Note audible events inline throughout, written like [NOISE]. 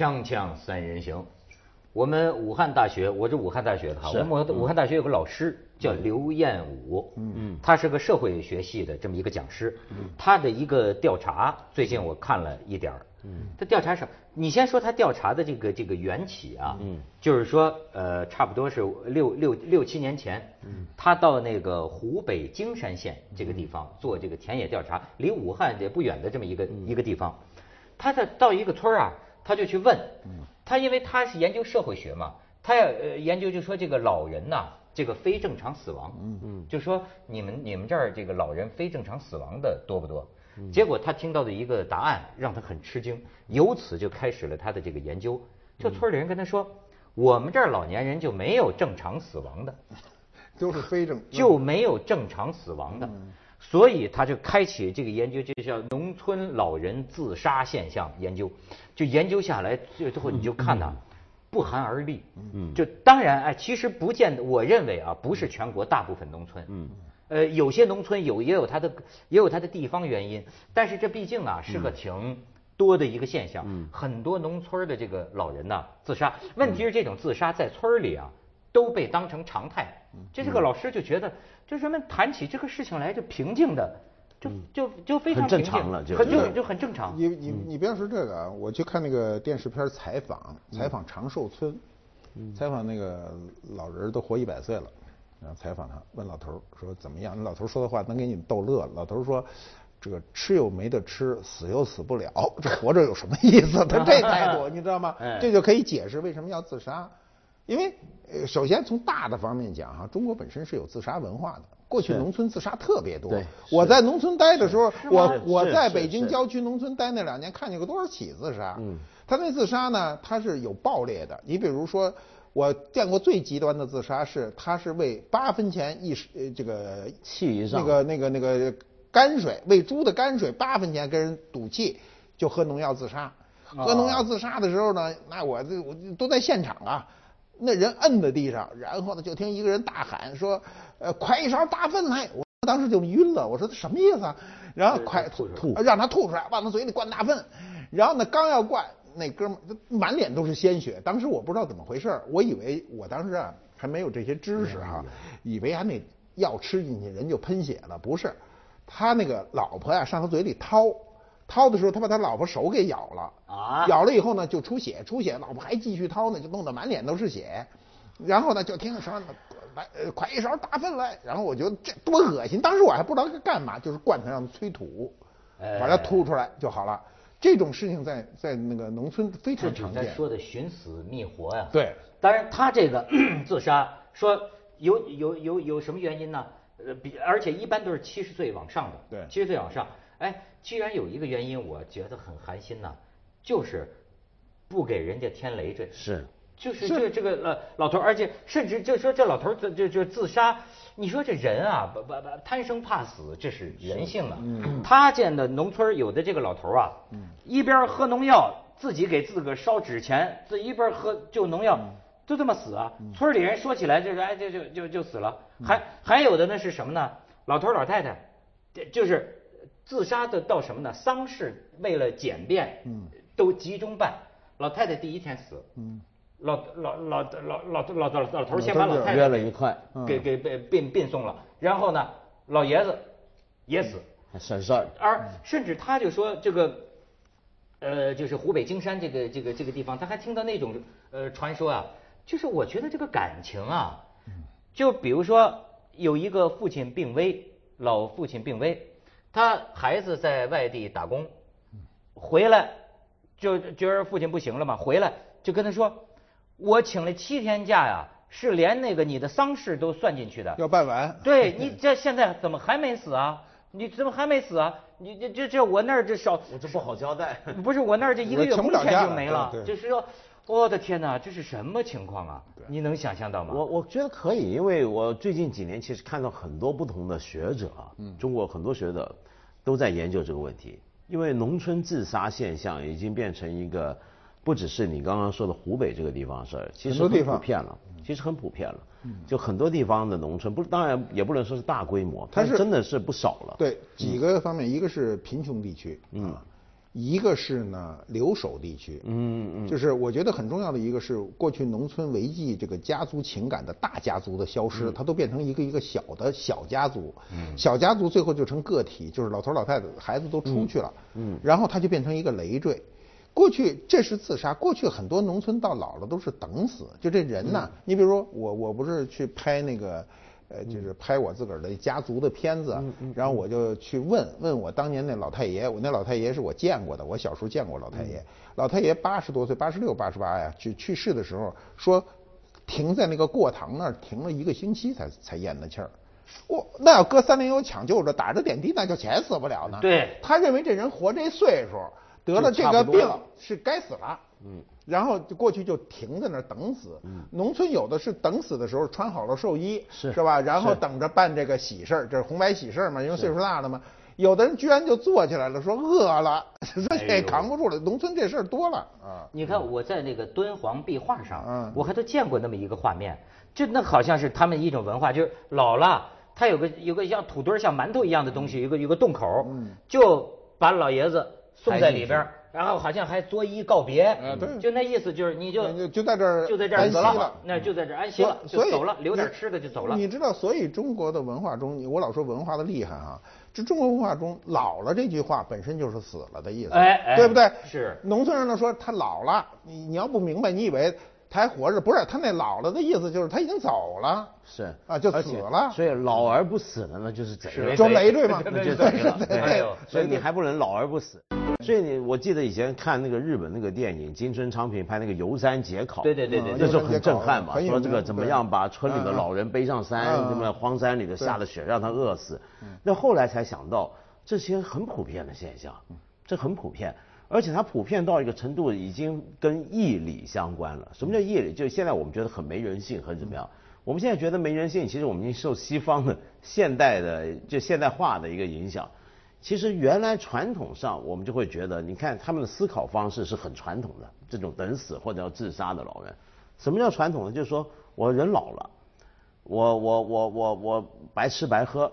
锵锵三人行，我们武汉大学，我是武汉大学的哈，是。我们武汉大学有个老师叫刘彦武，嗯。嗯，他是个社会学系的这么一个讲师，嗯。他的一个调查，最近我看了一点儿，嗯，他调查什么？你先说他调查的这个这个缘起啊，嗯，就是说呃，差不多是六六六七年前，嗯，他到那个湖北京山县这个地方做这个田野调查，离武汉也不远的这么一个一个地方，他在到一个村儿啊，他就去问，他因为他是研究社会学嘛，他要呃研究就说这个老人呐、这个非正常死亡，嗯。嗯，就说你们你们这儿这个老人非正常死亡的多不多？结果他听到的一个答案让他很吃惊，由此就开始了他的这个研究。这村里人跟他说，我们这儿老年人就没有正常死亡的，都是非正就没有正常死亡的，所以他就开启这个研究，就叫农村老人自杀现象研究。就研究下来，最最后你就看呐，不寒而栗。嗯，就当然哎，其实不见得，我认为啊，不是全国大部分农村。嗯。呃，有些农村有也有它的也有它的地方原因，但是这毕竟啊是个挺多的一个现象。嗯。很多农村的这个老人呐自杀，问题是这种自杀在村里啊都被当成常态。这是个老师就觉得，就人们谈起这个事情来就平静的，就就就非常正平静常了就很就就很正常。你你你不要说这个啊，我去看那个电视片采访，采访长寿村，采访那个老人都活一百岁了，然后采访他，问老头说怎么样？老头说的话能给你逗乐。老头说。这个吃又没得吃，死又死不了，这活着有什么意思？他这态度，[LAUGHS] 你知道吗哎？这就可以解释为什么要自杀。因为呃，首先从大的方面讲哈，中国本身是有自杀文化的。过去农村自杀特别多对。我在农村待的时候，我我在北京郊区农村待那两年，看见过多少起自杀。嗯，他那自杀呢，他是有爆裂的。你比如说，我见过最极端的自杀是，他是为八分钱一呃这个气以上那个那个那个泔水喂猪的泔水八分钱跟人赌气，就喝农药自杀。喝农药自杀的时候呢，那我这我都在现场啊。那人摁在地上，然后呢，就听一个人大喊说：“呃，快一勺大粪来！”我当时就晕了，我说这什么意思啊？然后快吐出吐，让他吐出来，往他嘴里灌大粪。然后呢，刚要灌，那哥们儿满脸都是鲜血。当时我不知道怎么回事我以为我当时啊还没有这些知识哈，以为啊那药吃进去人就喷血了，不是。他那个老婆呀、上他嘴里掏，掏的时候他把他老婆手给咬了啊咬了以后呢就出血，出血，老婆还继续掏呢，就弄得满脸都是血。然后呢就听说来呃快一勺大粪来，然后我觉得这多恶心，当时我还不知道该干嘛，就是灌他让他催吐，哎把它吐出来就好了。这种事情在在那个农村非常常见。说的寻死觅活呀。对，当然他这个 [CLEARS THROAT] 自杀说有有有有什么原因呢？呃，比而且一般都是七十岁往上的，对七十岁往上。哎，居然有一个原因，我觉得很寒心呐，就是不给人家添累赘。是就是这这个老老头儿，而且甚至就说这老头儿就就就自杀，你说这人啊，不不不，贪生怕死，这是人性啊。他见的农村有的这个老头儿啊，一边儿喝农药，自己给自个儿烧纸钱，自一边儿喝就农药，就这么死啊。村里人说起来就是哎就就就就死了，还还有的呢是什么呢？老头儿老太太，这就是自杀的到什么呢？丧事为了简便，嗯。都集中办。老太太第一天死，老老老老老老老老头儿先把老太太约了一块，给给被并并送了，然后呢，老爷子也死，还省事儿。而甚至他就说这个，呃，就是湖北荆山这个这个这个地方，他还听到那种呃传说啊，就是我觉得这个感情啊，就比如说有一个父亲病危，老父亲病危，他孩子在外地打工，回来就觉得父亲不行了嘛，回来就跟他说，我请了七天假呀，是连那个你的丧事都算进去的，要办完。对你这现在怎么还没死啊？你怎么还没死啊？你这这这我那儿这少，我这不好交代。不是我那儿这一个月工钱就没了就是说，我的天哪，这是什么情况啊？你能想象到吗？我我觉得可以，因为我最近几年其实看到很多不同的学者啊，中国很多学者都在研究这个问题。因为农村自杀现象已经变成一个，不只是你刚刚说的湖北这个地方的事儿，其实很普遍了，其实很普遍了。就很多地方的农村，不是当然也不能说是大规模，它是真的是不少了。对几个方面，一个是贫穷地区，嗯，一个是呢留守地区，嗯嗯，就是我觉得很重要的一个是过去农村维系这个家族情感的大家族的消失，它都变成一个一个小的小家族，嗯，小家族最后就成个体，就是老头老太太孩子都出去了，嗯，然后它就变成一个累赘。过去这是自杀，过去很多农村到老了都是等死，就这人呐，你比如说我我不是去拍那个。呃，就是拍我自个儿的家族的片子，然后我就去问问我当年那老太爷，我那老太爷是我见过的，我小时候见过老太爷。老太爷八十多岁，八十六、八十八呀，去去世的时候说，停在那个过堂那儿停了一个星期才才咽的气儿。我那要搁三零幺抢救着，打着点滴，那就钱死不了呢。对，他认为这人活这岁数得了这个病是该死了。嗯。然后就过去就停在那儿等死。农村有的是等死的时候穿好了寿衣，是是吧？然后等着办这个喜事儿，这是红白喜事儿嘛，因为岁数大了嘛。有的人居然就坐起来了，说饿了，[LAUGHS] 这扛不住了。农村这事儿多了啊。你看我在那个敦煌壁画上，我还都见过那么一个画面，就那好像是他们一种文化，就是老了，他有个有个像土堆像馒头一样的东西，有个有个洞口，就把老爷子送在里边。然后好像还作揖告别，就那意思就是你就就在这儿就在这儿死了，那就在这儿安息了，所以走了，留点吃的就走了。你知道，所以中国的文化中，我老说文化的厉害哈，这中国文化中老了这句话本身就是死了的意思，哎，对不对？是。农村人呢说他老了，你你要不明白，你以为他还活着？不是，他那老了的意思就是他已经走了，是啊，就死了。所以老而不死的呢，就是贼，就累赘嘛，就对了。对，[LAUGHS] 所以你还不能老而不死。所以你我记得以前看那个日本那个电影，金春昌平拍那个游山解考，对对对对，那时候很震撼嘛，说这个怎么样把村里的老人背上山，什么荒山里的下了雪让他饿死。那后来才想到，这些很普遍的现象，这很普遍，而且它普遍到一个程度，已经跟义理相关了。什么叫义理？就是现在我们觉得很没人性，很怎么样？我们现在觉得没人性，其实我们已经受西方的现代的就现代化的一个影响。其实原来传统上，我们就会觉得，你看他们的思考方式是很传统的，这种等死或者要自杀的老人。什么叫传统呢？就是说我人老了，我我我我我白吃白喝，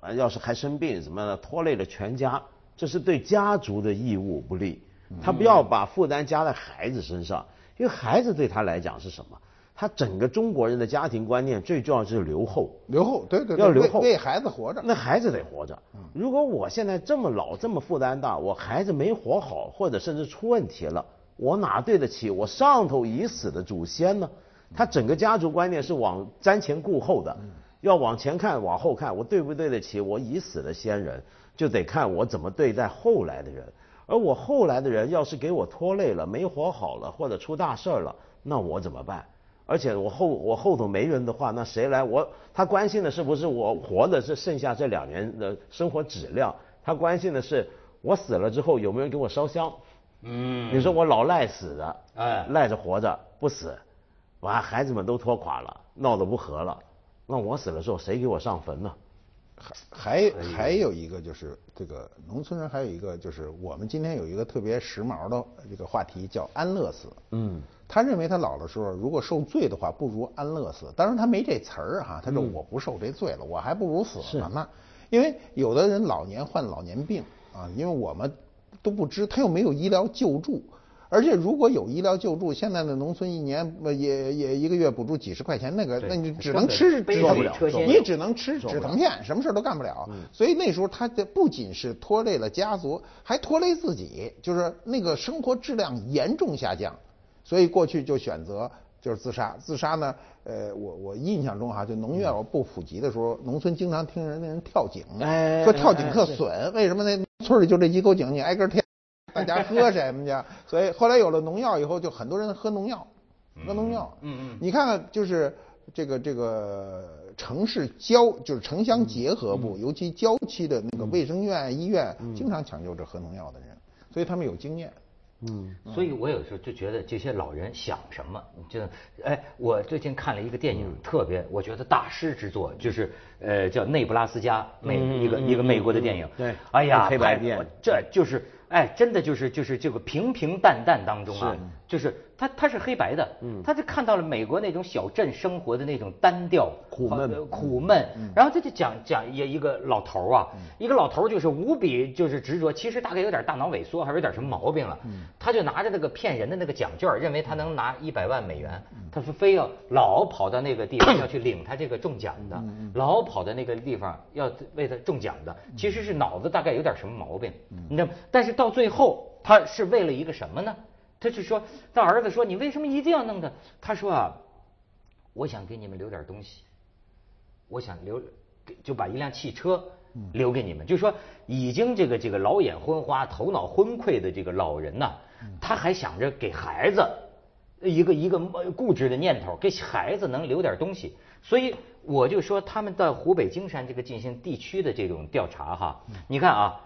啊，要是还生病什么的，拖累了全家，这是对家族的义务不利。他不要把负担加在孩子身上，因为孩子对他来讲是什么？他整个中国人的家庭观念最重要就是留后，留后，对对，要留后，为孩子活着。那孩子得活着。如果我现在这么老，这么负担大，我孩子没活好，或者甚至出问题了，我哪对得起我上头已死的祖先呢？他整个家族观念是往瞻前顾后的，要往前看，往后看，我对不对得起我已死的先人？就得看我怎么对待后来的人。而我后来的人要是给我拖累了，没活好了，或者出大事了，那我怎么办？而且我后我后头没人的话，那谁来？我他关心的是不是我活的是剩下这两年的生活质量？他关心的是我死了之后有没有人给我烧香？嗯，你说我老赖死的，哎，赖着活着不死，完孩子们都拖垮了，闹得不和了，那我死了之后谁给我上坟呢？还还还有一个就是这个农村人还有一个就是我们今天有一个特别时髦的这个话题叫安乐死。嗯。他认为他老的时候，如果受罪的话，不如安乐死。当然他没这词儿哈，他说我不受这罪了，我还不如死了呢。因为有的人老年患老年病啊，因为我们都不知他又没有医疗救助，而且如果有医疗救助，现在的农村一年也也一个月补助几十块钱，那个那你只能吃止疼片，你只能吃止疼片，什么事都干不了。所以那时候他的不仅是拖累了家族，还拖累自己，就是那个生活质量严重下降。所以过去就选择就是自杀，自杀呢，呃，我我印象中哈，就农药不普及的时候，农村经常听人那人跳井，说跳井特损，为什么那？村里就这几口井，你挨个跳，大家喝什么去？所以后来有了农药以后，就很多人喝农药，喝农药。嗯嗯。你看看，就是这个这个城市郊，就是城乡结合部，尤其郊区的那个卫生院、医院，经常抢救这喝农药的人，所以他们有经验。嗯，所以我有时候就觉得这些老人想什么，就哎，我最近看了一个电影，特别我觉得大师之作，就是呃叫《内布拉斯加》美一个一个美国的电影。对，哎呀，黑白电，这就是哎，真的就是就是这个平平淡淡当中啊，就是他他是黑白的，嗯，他就看到了美国那种小镇生活的那种单调苦闷。呃苦闷，然后他就讲讲一一个老头儿啊，一个老头儿就是无比就是执着，其实大概有点大脑萎缩，还是有点什么毛病了，他就拿着那个骗人的那个奖券，认为他能拿一百万美元，他说非要老跑到那个地方 [CLEARS THROAT] 要去领他这个中奖的，老跑到那个地方要为他中奖的，其实是脑子大概有点什么毛病，你知道吗？但是到最后他是为了一个什么呢？他是说他儿子说你为什么一定要弄他？他说啊，我想给你们留点东西。我想留，就把一辆汽车留给你们，就是说已经这个这个老眼昏花、头脑昏聩的这个老人呐，他还想着给孩子一个一个呃固执的念头，给孩子能留点东西，所以我就说他们到湖北荆山这个进行地区的这种调查哈，你看啊。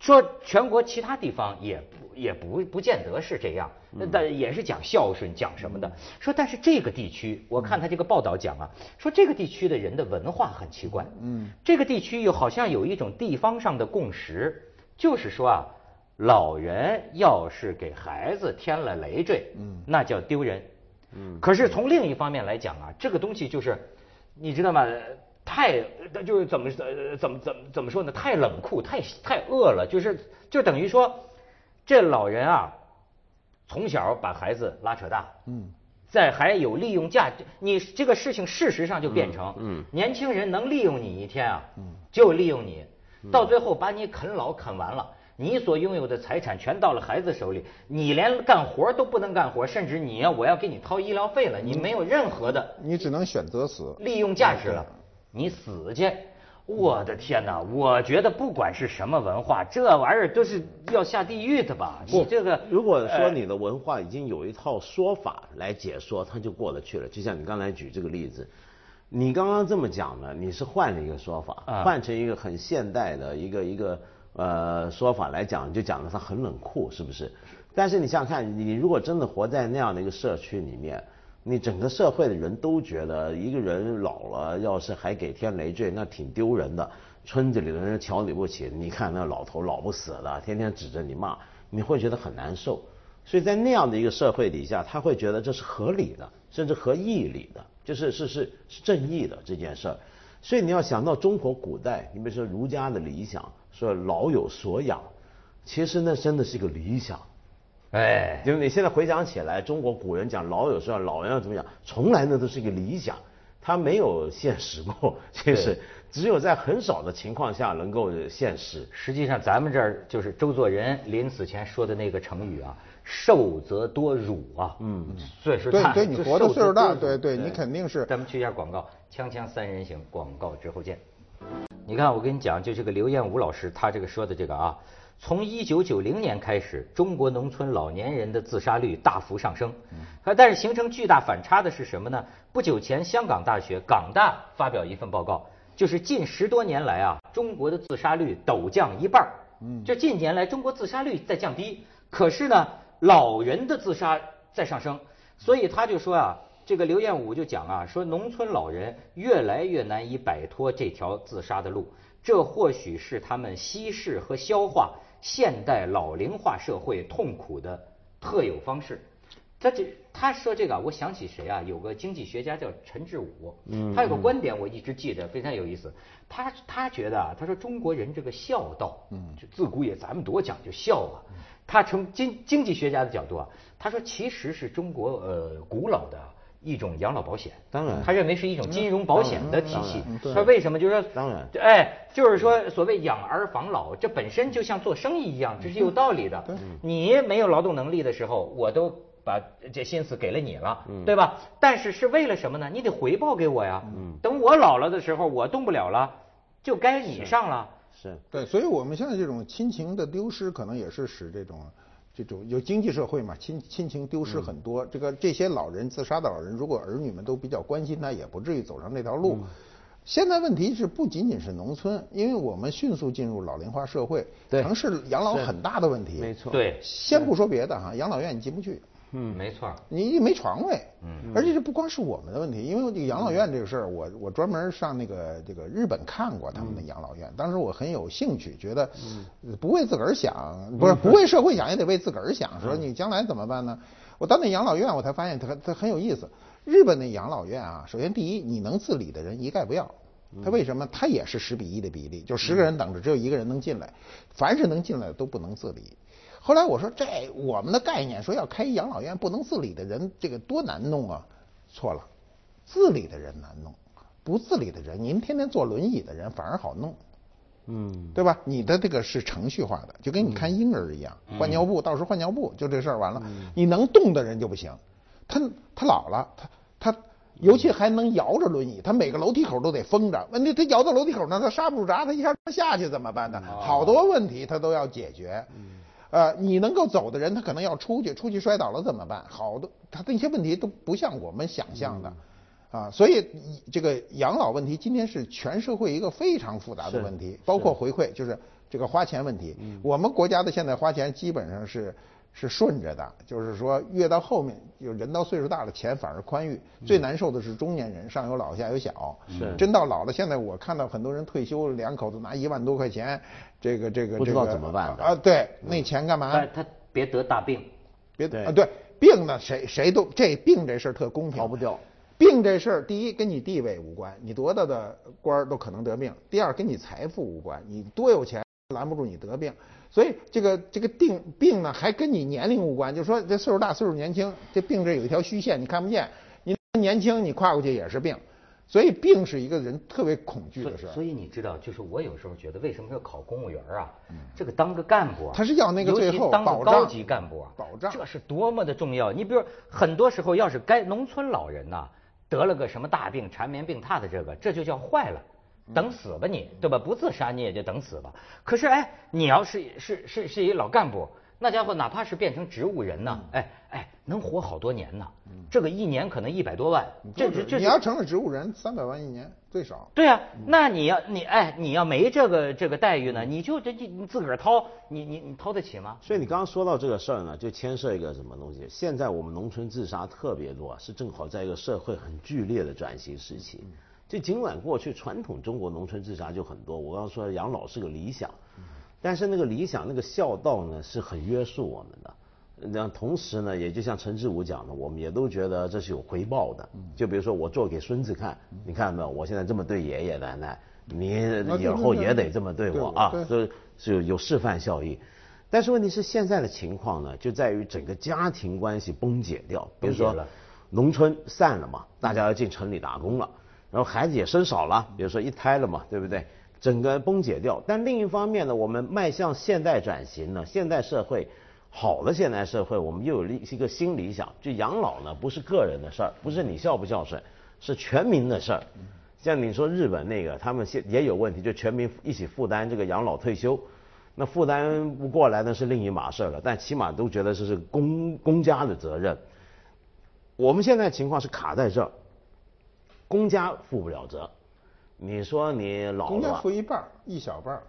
说全国其他地方也不也不不见得是这样，但也是讲孝顺讲什么的。说但是这个地区，我看他这个报道讲啊，说这个地区的人的文化很奇怪，嗯，这个地区又好像有一种地方上的共识，就是说啊，老人要是给孩子添了累赘，嗯，那叫丢人，嗯。可是从另一方面来讲啊，这个东西就是，你知道吗？太就是怎么呃怎么怎么怎么说呢？太冷酷，太太恶了，就是就等于说，这老人啊，从小把孩子拉扯大，嗯，在还有利用价值，你这个事情事实上就变成，嗯，年轻人能利用你一天啊，嗯，就利用你，到最后把你啃老啃完了，你所拥有的财产全到了孩子手里，你连干活都不能干活，甚至你要我要给你掏医疗费了，你没有任何的你只能选择死。利用价值了。你死去！我的天哪！我觉得不管是什么文化，这玩意儿都是要下地狱的吧？你这个如果说你的文化已经有一套说法来解说，它就过得去了。就像你刚才举这个例子，你刚刚这么讲呢，你是换了一个说法，换成一个很现代的一个一个呃说法来讲，就讲的它很冷酷，是不是？但是你想想看，你如果真的活在那样的一个社区里面。你整个社会的人都觉得一个人老了，要是还给添累赘，那挺丢人的。村子里的人瞧你不起，你看那老头老不死的，天天指着你骂，你会觉得很难受。所以在那样的一个社会底下，他会觉得这是合理的，甚至合义理的，就是是是是正义的这件事儿。所以你要想到中国古代，你比如说儒家的理想，说老有所养，其实那真的是一个理想。哎，就是你现在回想起来，中国古人讲老有时候老人要怎么讲，从来那都是一个理想，他没有现实过，其实只有在很少的情况下能够现实。实际上，咱们这儿就是周作人临死前说的那个成语啊，“寿则多辱”啊，嗯，岁数大，对对，你活的岁数大，对对，你肯定是。咱们去一下广告，锵锵三人行，广告之后见。你看，我跟你讲，就这个刘彦武老师他这个说的这个啊。从一九九零年开始，中国农村老年人的自杀率大幅上升。但是形成巨大反差的是什么呢？不久前，香港大学港大发表一份报告，就是近十多年来啊，中国的自杀率陡降一半。嗯，就近年来中国自杀率在降低，可是呢，老人的自杀在上升。所以他就说啊，这个刘彦武就讲啊，说农村老人越来越难以摆脱这条自杀的路，这或许是他们稀释和消化。现代老龄化社会痛苦的特有方式，他这他说这个，我想起谁啊？有个经济学家叫陈志武，他有个观点我一直记得非常有意思。他他觉得啊，他说中国人这个孝道，嗯，就自古也咱们多讲究孝啊。他从经经济学家的角度啊，他说其实是中国呃古老的。一种养老保险，当然，他认为是一种金融保险的体系。他为什么？就是说，当然，哎，就是说，所谓养儿防老，这本身就像做生意一样，这是有道理的。你没有劳动能力的时候，我都把这心思给了你了，对吧？但是是为了什么呢？你得回报给我呀。等我老了的时候，我动不了了，就该你上了。是对，所以我们现在这种亲情的丢失，可能也是使这种。这种有经济社会嘛，亲亲情丢失很多。这个这些老人自杀的老人，如果儿女们都比较关心他，也不至于走上这条路。现在问题是不仅仅是农村，因为我们迅速进入老龄化社会，城市养老很大的问题。没错。对。先不说别的哈，养老院你进不去。嗯，没错。你没床位，嗯，而且这不光是我们的问题，因为这个养老院这个事儿，我我专门上那个这个日本看过他们的养老院，当时我很有兴趣，觉得不为自个儿想，[LAUGHS] 不是不为社会想，也得为自个儿想，说你将来怎么办呢？我到那养老院，我才发现它它很有意思。日本的养老院啊，首先第一，你能自理的人一概不要。他为什么？他也是十比一的比例，就十个人等着，只有一个人能进来。凡是能进来的都不能自理。后来我说，这我们的概念说要开养老院，不能自理的人，这个多难弄啊！错了，自理的人难弄，不自理的人，您天天坐轮椅的人反而好弄。嗯，对吧？你的这个是程序化的，就跟你看婴儿一样，换尿布，到时候换尿布，就这事儿完了。你能动的人就不行，他他老了，他他。尤其还能摇着轮椅，他每个楼梯口都得封着。问题他摇到楼梯口呢，他刹不住闸，他一下下去怎么办呢？好多问题他都要解决。呃，你能够走的人，他可能要出去，出去摔倒了怎么办？好多他那些问题都不像我们想象的，啊，所以这个养老问题今天是全社会一个非常复杂的问题，包括回馈，就是这个花钱问题。我们国家的现在花钱基本上是。是顺着的，就是说越到后面，就人到岁数大了，钱反而宽裕。最难受的是中年人，上有老下有小。是。真到老了，现在我看到很多人退休，两口子拿一万多块钱，这个这个这个。不知道怎么办啊？对，那钱干嘛？他别得大病，别得啊！对，病呢，谁谁都这病这事儿特公平，逃不掉。病这事儿，第一跟你地位无关，你多大的官儿都可能得病；第二跟你财富无关，你多有钱拦不住你得病。所以这个这个病病呢，还跟你年龄无关，就是说这岁数大岁数年轻，这病这有一条虚线，你看不见。你年轻，你跨过去也是病。所以病是一个人特别恐惧的事。所以你知道，就是我有时候觉得，为什么要考公务员啊？这个当个干部，他是要那个最后当个高级干部，保障，这是多么的重要。你比如很多时候，要是该农村老人呐得了个什么大病，缠绵病榻的这个，这就叫坏了。等死吧你，对吧？不自杀你也就等死吧。可是哎，你要是是是是一老干部，那家伙哪怕是变成植物人呢，哎哎，能活好多年呢。这个一年可能一百多万，这这你要成了植物人，三百万一年最少。对啊，那你要你哎，你要没这个这个待遇呢，你就这这你自个儿掏，你你你掏得起吗？所以你刚刚说到这个事儿呢，就牵涉一个什么东西？现在我们农村自杀特别多，是正好在一个社会很剧烈的转型时期。就尽管过去传统中国农村自杀就很多，我刚刚说养老是个理想，但是那个理想那个孝道呢是很约束我们的。那同时呢，也就像陈志武讲的，我们也都觉得这是有回报的。就比如说我做给孙子看，你看到没有？我现在这么对爷爷奶奶，你以后也得这么对我啊，这是有有示范效益。但是问题是现在的情况呢，就在于整个家庭关系崩解掉。比如说农村散了嘛，大家要进城里打工了。然后孩子也生少了，比如说一胎了嘛，对不对？整个崩解掉。但另一方面呢，我们迈向现代转型呢，现代社会好的现代社会，我们又有一一个新理想，就养老呢不是个人的事儿，不是你孝不孝顺，是全民的事儿。像你说日本那个，他们现也有问题，就全民一起负担这个养老退休，那负担不过来那是另一码事了。但起码都觉得这是公公家的责任。我们现在情况是卡在这儿。公家负不了责，你说你老了，公家负一半一小半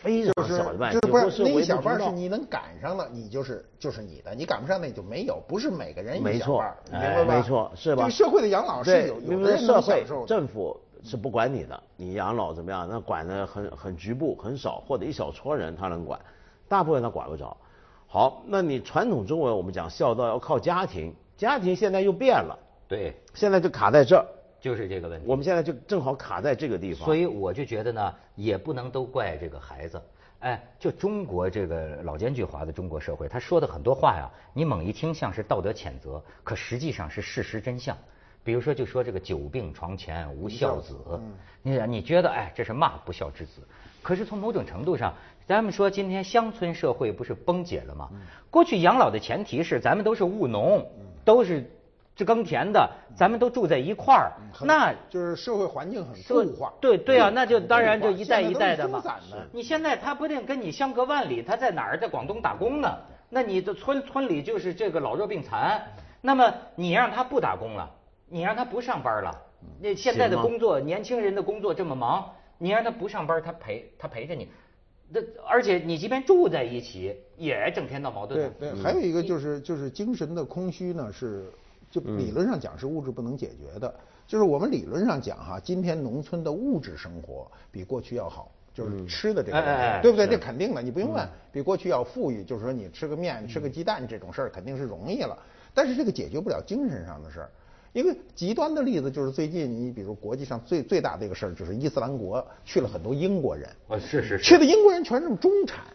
非常小一半，就是不是那一小半是你能赶上了，你就是就是你的，你赶不上那就没有，不是每个人一小半，明白吧？没错，是吧？这个社会的养老是有有的社会政府是不管你的，你养老怎么样？那管的很很局部，很少，或者一小撮人他能管，大部分他管不着。好，那你传统中文我们讲孝道要靠家庭，家庭现在又变了，对，现在就卡在这儿。就是这个问题，我们现在就正好卡在这个地方，所以我就觉得呢，也不能都怪这个孩子。哎，就中国这个老奸巨猾的中国社会，他说的很多话呀，你猛一听像是道德谴责，可实际上是事实真相。比如说，就说这个久病床前无孝子，你你觉得哎，这是骂不孝之子。可是从某种程度上，咱们说今天乡村社会不是崩解了吗？过去养老的前提是咱们都是务农，都是。是耕田的，咱们都住在一块儿，那就是社会环境很固化。对对啊，那就当然就一代一代的嘛。你现在他不定跟你相隔万里，他在哪儿，在广东打工呢？那你的村村里就是这个老弱病残，那么你让他不打工了，你让他不上班了，那现在的工作，年轻人的工作这么忙，你让他不上班，他陪他陪着你，那而且你即便住在一起，也整天闹矛盾对对，还有一个就是就是精神的空虚呢，是就理论上讲是物质不能解决的。就是我们理论上讲哈，今天农村的物质生活比过去要好，就是吃的这个对不对？这肯定的，你不用问，比过去要富裕。就是说你吃个面、吃个鸡蛋这种事儿肯定是容易了，但是这个解决不了精神上的事儿。一个极端的例子就是最近你比如国际上最最大的一个事儿，就是伊斯兰国去了很多英国人，哦，是是是，去的英国人全是中产，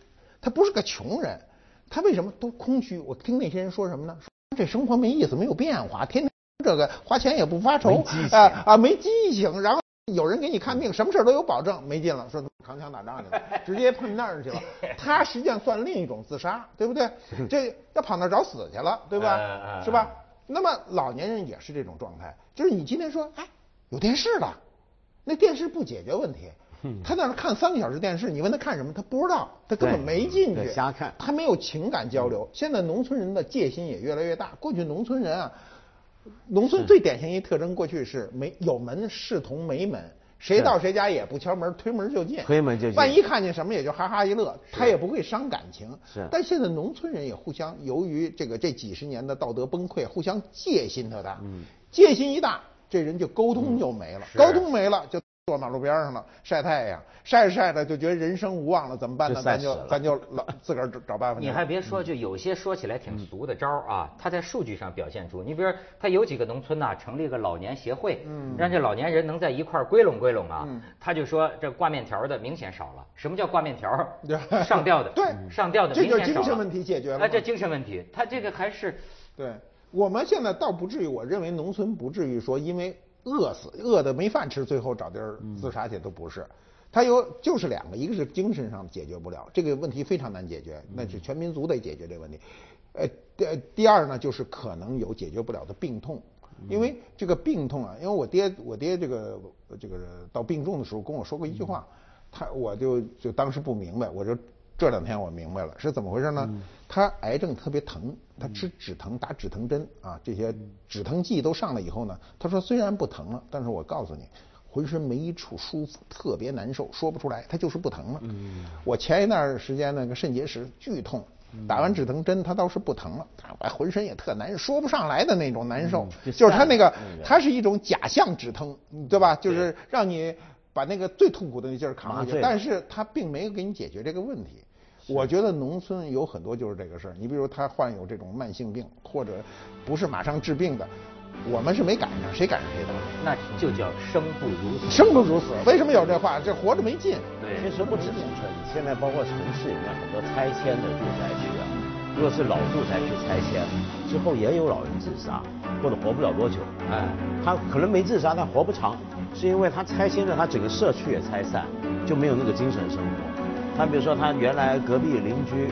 他不是个穷人，他为什么都空虚？我听那些人说什么呢？说这生活没意思，没有变化，天天这个花钱也不发愁，啊啊没激情，然后有人给你看病，什么事都有保证，没劲了，说扛枪打仗去了，[LAUGHS] 直接碰那儿去了。他实际上算另一种自杀，对不对？这要跑那儿找死去了，对吧？是吧？那么老年人也是这种状态，就是你今天说，哎，有电视了，那电视不解决问题。他在那看三个小时电视，你问他看什么，他不知道，他根本没进去，瞎看，他没有情感交流。现在农村人的戒心也越来越大。过去农村人啊，农村最典型一特征，过去是没有门视同没门，谁到谁家也不敲门，推门就进，推门就进。万一看见什么，也就哈哈一乐，他也不会伤感情。是。但现在农村人也互相，由于这个这几十年的道德崩溃，互相戒心特大。嗯。戒心一大，这人就沟通就没了，沟通没了就。坐马路边上了，晒太阳，晒着晒着就觉得人生无望了，怎么办呢？咱就咱就老自个儿找办法。你还别说，就有些说起来挺俗的招啊，他在数据上表现出。你比如他有几个农村呐，成立个老年协会，让这老年人能在一块儿归拢归拢啊。他就说这挂面条的明显少了。什么叫挂面条？上吊的。对，上吊的明显少了。这就精神问题解决了。啊，这精神问题，他这个还是。对，我们现在倒不至于，我认为农村不至于说因为。饿死，饿的没饭吃，最后找地儿自杀去都不是。他有就是两个，一个是精神上解决不了这个问题非常难解决，那是全民族得解决这个问题。呃，第第二呢，就是可能有解决不了的病痛，因为这个病痛啊，因为我爹我爹这个这个到病重的时候跟我说过一句话，他我就就当时不明白，我就。这两天我明白了是怎么回事呢？他癌症特别疼，他吃止疼打止疼针啊，这些止疼剂都上了以后呢，他说虽然不疼了，但是我告诉你，浑身没一处舒服，特别难受，说不出来，他就是不疼了。嗯我前一段时间那个肾结石剧痛，打完止疼针他倒是不疼了，他浑身也特难受，说不上来的那种难受，就是他那个，他是一种假象止疼，对吧？就是让你。把那个最痛苦的那劲儿扛下去，但是他并没有给你解决这个问题。我觉得农村有很多就是这个事儿。你比如他患有这种慢性病，或者不是马上治病的，我们是没赶上，谁赶上谁倒霉。那就叫生不如死。生不如死，为什么有这话？这活着没劲。对，其实不止农村，现在包括城市里面很多拆迁的住宅区啊，如果是老住宅区拆迁之后，也有老人自杀，或者活不了多久。哎，他可能没自杀，但活不长。是因为他拆迁了，他整个社区也拆散，就没有那个精神生活。他比如说，他原来隔壁邻居。